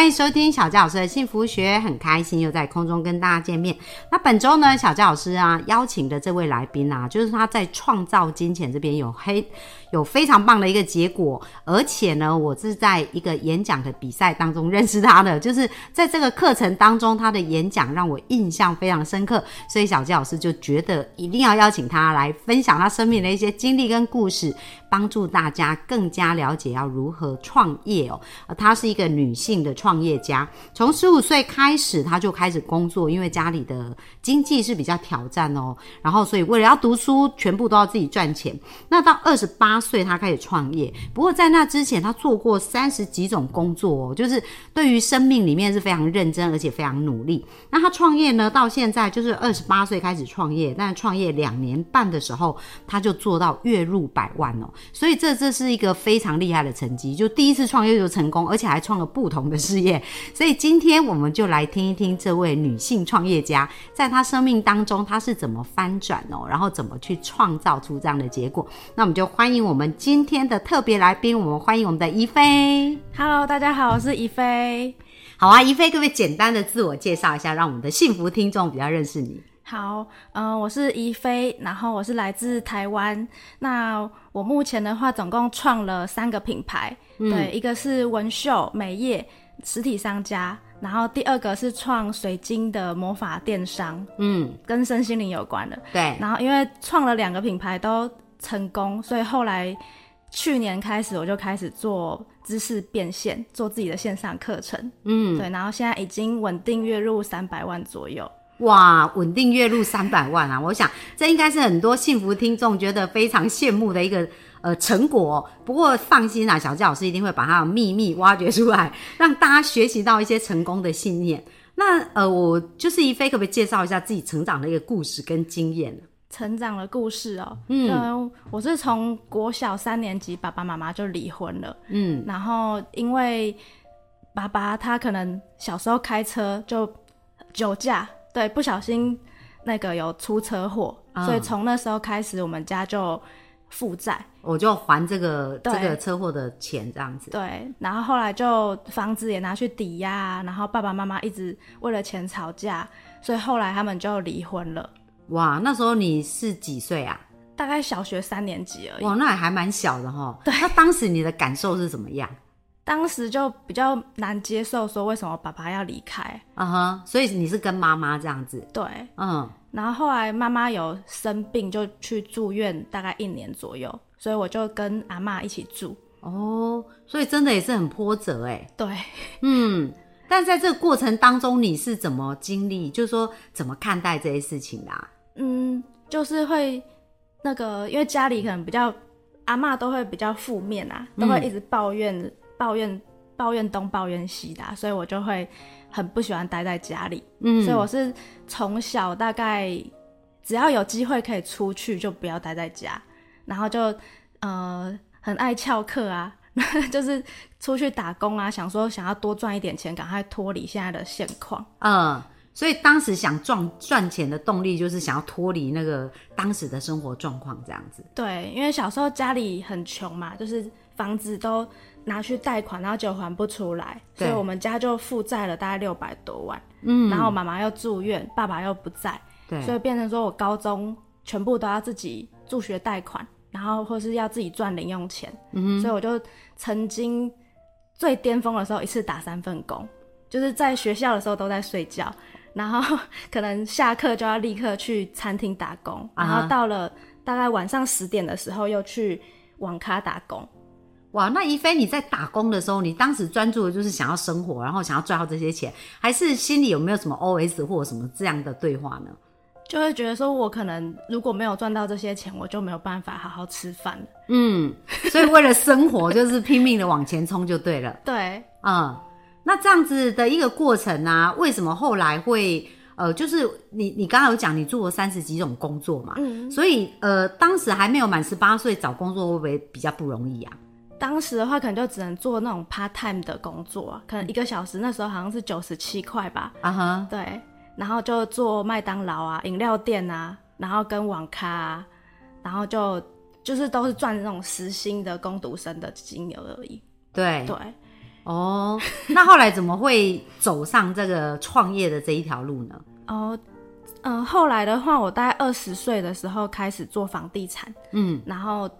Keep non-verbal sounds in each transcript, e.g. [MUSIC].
欢迎收听小佳老师的幸福学，很开心又在空中跟大家见面。那本周呢，小佳老师啊邀请的这位来宾啊，就是他在创造金钱这边有黑有非常棒的一个结果，而且呢，我是在一个演讲的比赛当中认识他的，就是在这个课程当中，他的演讲让我印象非常深刻，所以小佳老师就觉得一定要邀请他来分享他生命的一些经历跟故事，帮助大家更加了解要如何创业哦。他，是一个女性的创创业家，从十五岁开始，他就开始工作，因为家里的经济是比较挑战哦，然后所以为了要读书，全部都要自己赚钱。那到二十八岁，他开始创业，不过在那之前，他做过三十几种工作哦，就是对于生命里面是非常认真，而且非常努力。那他创业呢，到现在就是二十八岁开始创业，但创业两年半的时候，他就做到月入百万哦，所以这这是一个非常厉害的成绩，就第一次创业就成功，而且还创了不同的事业。所以今天我们就来听一听这位女性创业家，在她生命当中她是怎么翻转哦，然后怎么去创造出这样的结果。那我们就欢迎我们今天的特别来宾，我们欢迎我们的怡菲。Hello，大家好，我是怡菲。好啊，怡菲，可不可以简单的自我介绍一下，让我们的幸福听众比较认识你？好，嗯、我是怡菲，然后我是来自台湾。那我目前的话，总共创了三个品牌，对，一个是文秀美业实体商家，然后第二个是创水晶的魔法电商，嗯，跟身心灵有关的。对，然后因为创了两个品牌都成功，所以后来去年开始我就开始做知识变现，做自己的线上课程。嗯，对，然后现在已经稳定月入三百万左右。哇，稳定月入三百万啊！我想这应该是很多幸福听众觉得非常羡慕的一个呃成果哦、不过放心啊，小纪老师一定会把它的秘密挖掘出来，让大家学习到一些成功的信念。那呃，我就是一菲，可不可以介绍一下自己成长的一个故事跟经验。呢？成长的故事哦，嗯。嗯，我是从国小三年级，爸爸妈妈就离婚了，嗯。然后因为爸爸他可能小时候开车就酒驾，对，不小心那个有出车祸，啊。所以从那时候开始，我们家就负债，我就还这个这个车祸的钱，这样子。对，然后后来就房子也拿去抵押，然后爸爸妈妈一直为了钱吵架，所以后来他们就离婚了，哇，那时候你是几岁啊？大概小学三年级而已。哇，那也还蛮小的哈。那当时你的感受是怎么样？当时就比较难接受，说为什么爸爸要离开？啊哈，所以你是跟妈妈这样子，对，嗯，然后后来妈妈有生病，就去住院，大概一年左右，所以我就跟阿嬷一起住。哦，所以真的也是很波折哎，对，嗯。但在这个过程当中，你是怎么经历？就是说怎么看待这些事情的、啊？嗯，就是会那个，因为家里可能比较阿嬷都会比较负面啊，都会一直抱怨、抱怨、抱怨东抱怨西的啊、所以我就会很不喜欢待在家里。嗯，所以我是从小大概只要有机会可以出去，就不要待在家，然后就呃很爱翘课啊，[LAUGHS] 就是出去打工啊，想说想要多赚一点钱，赶快脱离现在的现况。嗯，所以当时想赚赚钱的动力就是想要脱离那个当时的生活状况，这样子。对，因为小时候家里很穷嘛，就是房子都拿去贷款，然后就还不出来，所以我们家就负债了大概六百多万。嗯，然后妈妈又住院，爸爸又不在，对，所以变成说我高中全部都要自己助学贷款，然后或是要自己赚零用钱，嗯所以我就曾经最巅峰的时候一次打三份工，就是在学校的时候都在睡觉，然后可能下课就要立刻去餐厅打工，然后到了大概晚上十点的时候又去网咖打工。哇，那一菲你在打工的时候，你当时专注的就是想要生活，然后想要赚到这些钱，还是心里有没有什么 OS 或者什么这样的对话呢？就会觉得说，我可能如果没有赚到这些钱，我就没有办法好好吃饭了。嗯，所以为了生活，就是拼命的往前冲就对了。[LAUGHS] 对，嗯，那这样子的一个过程啊，为什么后来会呃，就是你你刚刚有讲你做了三十几种工作嘛，嗯，所以呃，当时还没有满十八岁找工作会不会比较不容易啊？当时的话，可能就只能做那种 part time 的工作啊，可能一个小时那时候好像是九十七块吧。啊哈，对，然后就做麦当劳啊、饮料店啊，然后跟网咖啊，然后就就是都是赚那种时薪的工读生的金额而已。对，对，哦，那后来怎么会走上这个创业的这一条路呢？[LAUGHS] 哦，嗯、后来的话，我大概二十岁的时候开始做房地产，嗯，然后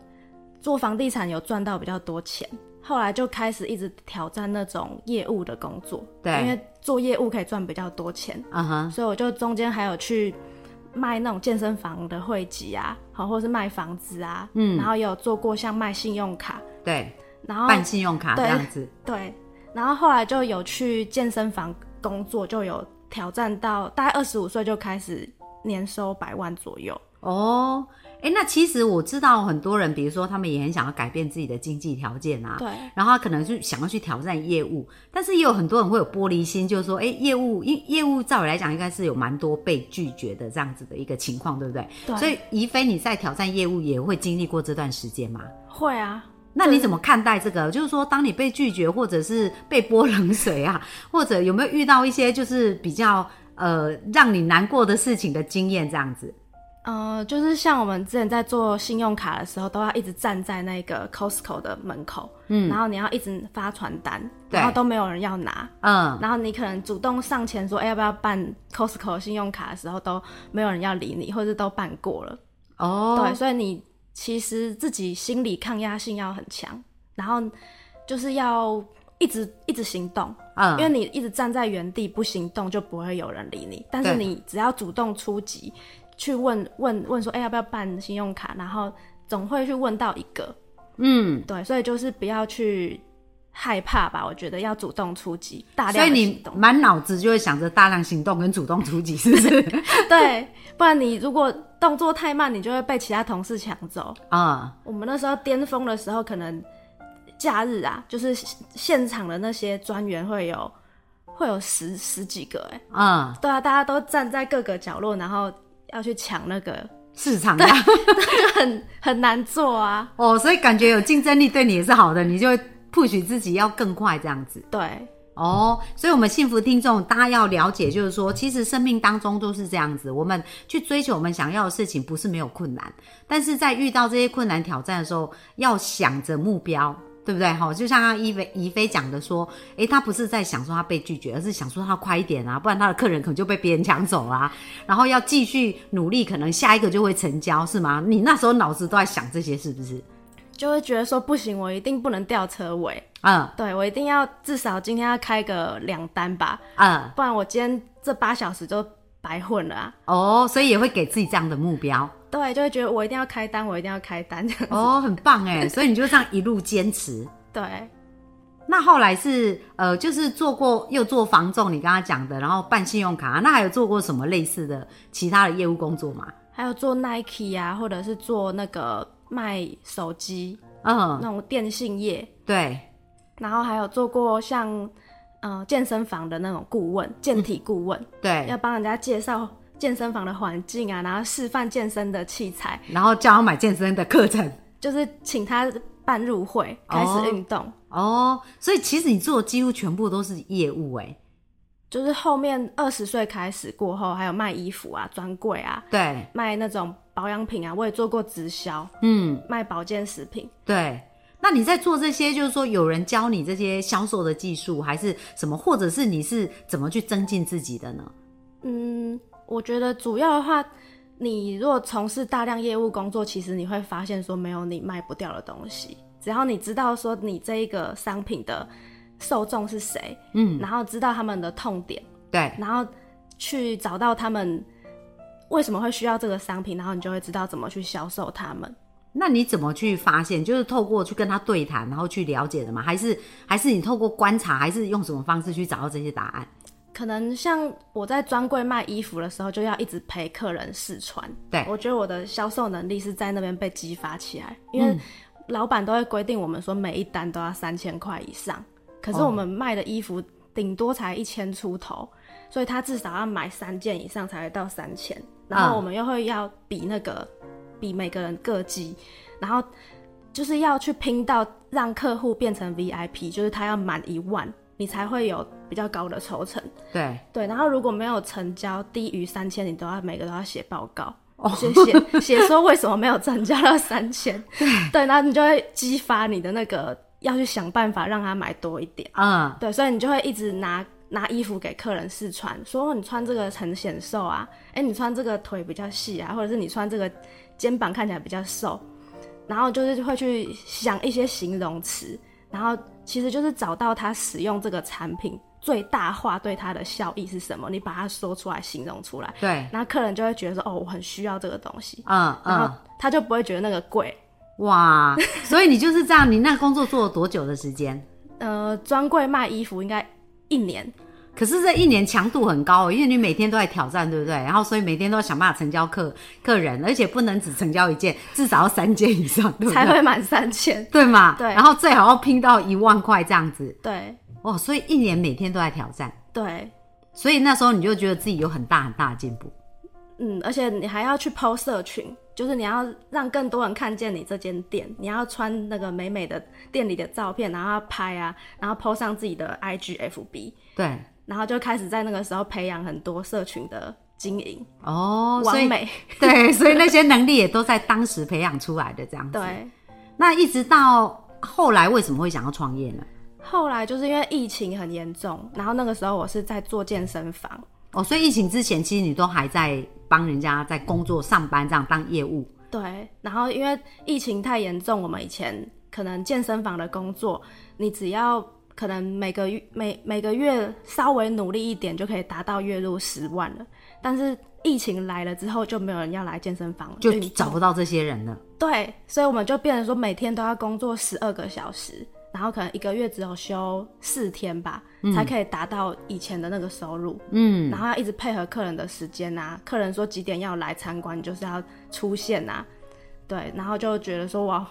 做房地产有赚到比较多钱，后来就开始一直挑战那种业务的工作，对。因为做业务可以赚比较多钱，啊哈，所以我就中间还有去卖那种健身房的会籍啊，好，或是卖房子啊，嗯。然后也有做过像卖信用卡，对，然后办信用卡这样子，对，然后后来就有去健身房工作，就有挑战到大概二十五岁就开始年收百万左右。哦，哎，那其实我知道很多人，比如说他们也很想要改变自己的经济条件啊，对，然后他可能就想要去挑战业务，但是也有很多人会有玻璃心，就是说，哎，业务业业务照理来讲应该是有蛮多被拒绝的这样子的一个情况，对不对？对所以怡菲你在挑战业务也会经历过这段时间吗？会啊，那你怎么看待这个？就是说，当你被拒绝，或者是被泼冷水啊，[LAUGHS] 或者有没有遇到一些就是比较呃让你难过的事情的经验这样子？呃，就是像我们之前在做信用卡的时候，都要一直站在那个 Costco 的门口，嗯，然后你要一直发传单，对。然后都没有人要拿，嗯，然后你可能主动上前说，哎、要不要办 Costco 信用卡的时候，都没有人要理你，或者都办过了，哦，对，所以你其实自己心理抗压性要很强，然后就是要一直一直行动，嗯，因为你一直站在原地不行动，就不会有人理你。但是你只要主动出击，去问问问说，哎、要不要办信用卡？然后总会去问到一个，嗯，对，所以就是不要去害怕吧。我觉得要主动出击，大量所以你满脑子就会想着大量行动跟主动出击，是不是？[LAUGHS] 对，不然你如果动作太慢，你就会被其他同事抢走。啊、我们那时候巅峰的时候，可能假日啊，就是现场的那些专员会有会有十十几个、哎。嗯，对啊，大家都站在各个角落，然后要去抢那个，市场的 [LAUGHS] 很很难做啊。哦，所以感觉有竞争力对你也是好的，你就会 push 自己要更快这样子。对，哦，所以，我们幸福听众，大家要了解，就是说，其实生命当中都是这样子。我们去追求我们想要的事情，不是没有困难，但是在遇到这些困难挑战的时候，要想着目标，对不对？哈，就像刚刚怡菲怡菲讲的说，诶，他不是在想说他被拒绝，而是想说他快一点啊，不然他的客人可能就被别人抢走啦、然后要继续努力，可能下一个就会成交，是吗？你那时候脑子都在想这些，是不是？就会觉得说不行，我一定不能掉车尾，嗯对我一定要至少今天要开个两单吧，嗯，不然我今天这八小时就白混了啊。哦，所以也会给自己这样的目标。对，就会觉得我一定要开单，我一定要开单这样子。哦，很棒哎，[LAUGHS] 所以你就这样一路坚持。对，那后来是呃，就是做过又做房仲，你刚刚讲的，然后办信用卡，那还有做过什么类似的其他的业务工作吗？还有做 Nike 啊，或者是做那个卖手机嗯，那种电信业，对，然后还有做过像呃健身房的那种顾问、健体顾问，对。要，帮人家介绍健身房的环境啊，然后示范健身的器材，然后叫他买健身的课程。就是请他办入会，开哦始运动。哦，所以其实你做的几乎全部都是业务哎。就是后面二十岁开始过后，还有卖衣服啊、专柜啊，对，卖那种保养品啊，我也做过直销，嗯，卖保健食品。对。那你在做这些，就是说有人教你这些销售的技术，还是什么，或者是你是怎么去增进自己的呢？嗯，我觉得主要的话，你如果从事大量业务工作，其实你会发现说没有你卖不掉的东西。只要你知道说你这一个商品的受众是谁，嗯，然后知道他们的痛点，对，然后去找到他们为什么会需要这个商品，然后你就会知道怎么去销售他们。那你怎么去发现？就是透过去跟他对谈，然后去了解的吗？还是还是你透过观察，还是用什么方式去找到这些答案？可能像我在专柜卖衣服的时候，就要一直陪客人试穿。对我觉得我的销售能力是在那边被激发起来，因为老板都会规定我们说每一单都要三千块以上，可是我们卖的衣服顶多才一千出头，所以他至少要买三件以上才会到三千。然后我们又会要比那个比每个人各级，然后就是要去拼到让客户变成 VIP，就是他要满一万，你才会有比较高的抽成。对，对，然后如果没有成交低于三千，你都要每个都要写报告，写写 [LAUGHS] 写说为什么没有成交到三千。对，然后你就会激发你的那个要去想办法让他买多一点。嗯，对，所以你就会一直拿拿衣服给客人试穿，说你穿这个很显瘦啊，哎，你穿这个腿比较细啊，或者是你穿这个肩膀看起来比较瘦，然后就是会去想一些形容词，然后其实就是找到他使用这个产品最大化对他的效益是什么，你把它说出来，形容出来，对，然后客人就会觉得说，哦，我很需要这个东西，嗯然后嗯，他就不会觉得那个贵。哇，所以你就是这样，你那工作做了多久的时间？[LAUGHS] 呃，专柜卖衣服应该一年，可是这一年强度很高哦，因为你每天都在挑战，对不对？然后所以每天都要想办法成交客客人，而且不能只成交一件，至少要三件以上，对不对？[LAUGHS] 才会满三千。[LAUGHS] 对嘛？对然后最好要拼到一万块这样子，对哇！所以一年每天都在挑战，对，所以那时候你就觉得自己有很大很大的进步。嗯，而且你还要去 PO 社群，就是你要让更多人看见你这间店，你要穿那个美美的店里的照片，然后要拍啊，然后 PO 上自己的 IG、FB，对，然后就开始在那个时候培养很多社群的经营，哦，所以完美。对，所以那些能力也都在当时培养出来的这样子。，对，那一直到后来为什么会想要创业呢？后来就是因为疫情很严重，然后那个时候我是在做健身房，哦，所以疫情之前，其实你都还在帮人家在工作上班，这样当业务。对，然后因为疫情太严重，我们以前可能健身房的工作，你只要可能每个月每每个月稍微努力一点，就可以达到月入十万了。但是疫情来了之后，就没有人要来健身房就找不到这些人了。对，所以我们就变成说每天都要工作十二个小时，然后可能一个月只有休四天吧，才可以达到以前的那个收入。嗯，然后要一直配合客人的时间啊，客人说几点要来参观，就是要出现啊，对，然后就觉得说哇，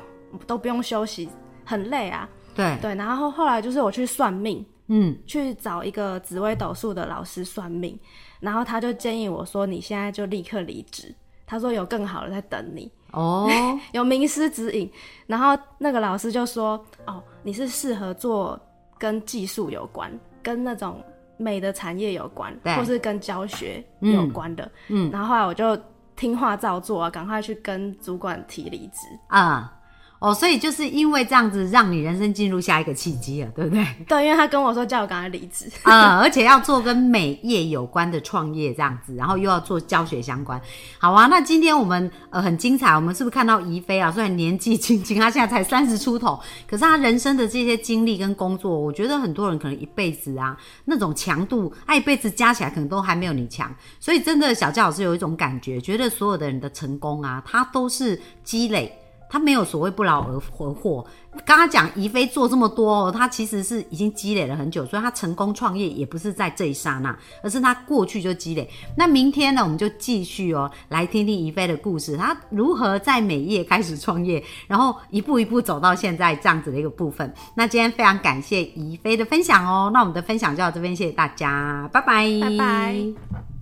都不用休息，很累啊，对，对，然后后来就是我去算命，嗯，去找一个紫微斗数的老师算命，然后他就建议我说你现在就立刻离职，他说有更好的在等你，哦，有名师指引，然后那个老师就说哦，你是适合做跟技术有关，跟那种美的产业有关，或是跟教学有关的。嗯。然后后来我就听话照做啊，赶快去跟主管提离职。啊、哦，所以就是因为这样子，让你人生进入下一个契机了，对不对？[LAUGHS] 对，因为他跟我说叫我赶快离职。啊、[LAUGHS] 而且要做跟美业有关的创业这样子，然后又要做教学相关。好啊，那今天我们呃很精彩，我们是不是看到怡菲啊？虽然年纪轻轻，她现在才三十出头，可是她人生的这些经历跟工作，我觉得很多人可能一辈子啊那种强度，她一辈子加起来可能都还没有你强。所以真的，小教老师有一种感觉，觉得所有的人的成功啊，他都是积累。他没有所谓不劳而而获。刚刚讲怡菲做这么多哦，他其实是已经积累了很久，所以他成功创业也不是在这一刹那，而是他过去就积累。那明天呢，我们就继续哦，来听听怡菲的故事，她如何在美业开始创业，然后一步一步走到现在这样子的一个部分。那今天非常感谢怡菲的分享哦，那我们的分享就到这边，谢谢大家，拜拜，拜拜。